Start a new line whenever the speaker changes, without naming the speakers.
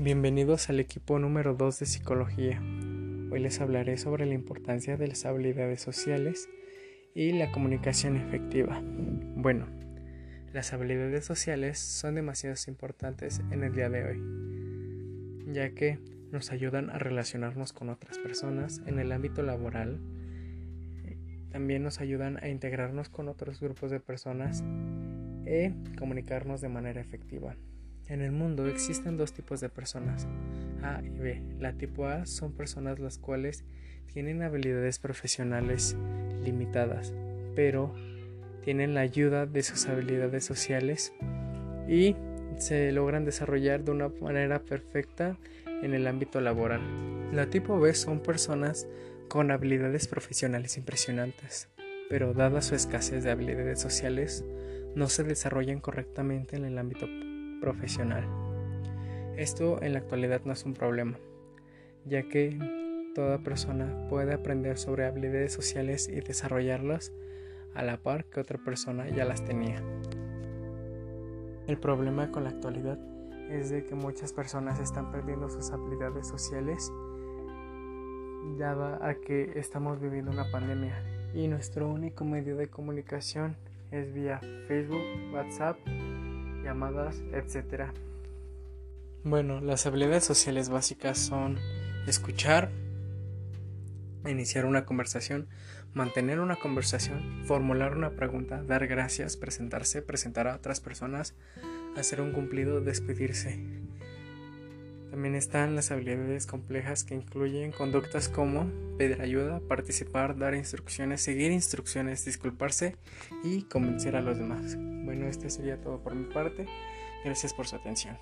Bienvenidos al equipo número 2 de psicología. Hoy les hablaré sobre la importancia de las habilidades sociales y la comunicación efectiva. Bueno, las habilidades sociales son demasiado importantes en el día de hoy, ya que nos ayudan a relacionarnos con otras personas en el ámbito laboral, también nos ayudan a integrarnos con otros grupos de personas y comunicarnos de manera efectiva. En el mundo existen dos tipos de personas, A y B. La tipo A son personas las cuales tienen habilidades profesionales limitadas, pero tienen la ayuda de sus habilidades sociales y se logran desarrollar de una manera perfecta en el ámbito laboral. La tipo B son personas con habilidades profesionales impresionantes, pero dada su escasez de habilidades sociales, no se desarrollan correctamente en el ámbito profesional. Esto en la actualidad no es un problema, ya que toda persona puede aprender sobre habilidades sociales y desarrollarlas a la par que otra persona ya las tenía. El problema con la actualidad es de que muchas personas están perdiendo sus habilidades sociales dada a que estamos viviendo una pandemia y nuestro único medio de comunicación es vía Facebook, WhatsApp llamadas, etc. Bueno, las habilidades sociales básicas son escuchar, iniciar una conversación, mantener una conversación, formular una pregunta, dar gracias, presentarse, presentar a otras personas, hacer un cumplido, despedirse. También están las habilidades complejas que incluyen conductas como pedir ayuda, participar, dar instrucciones, seguir instrucciones, disculparse y convencer a los demás. Bueno, este sería todo por mi parte. Gracias por su atención.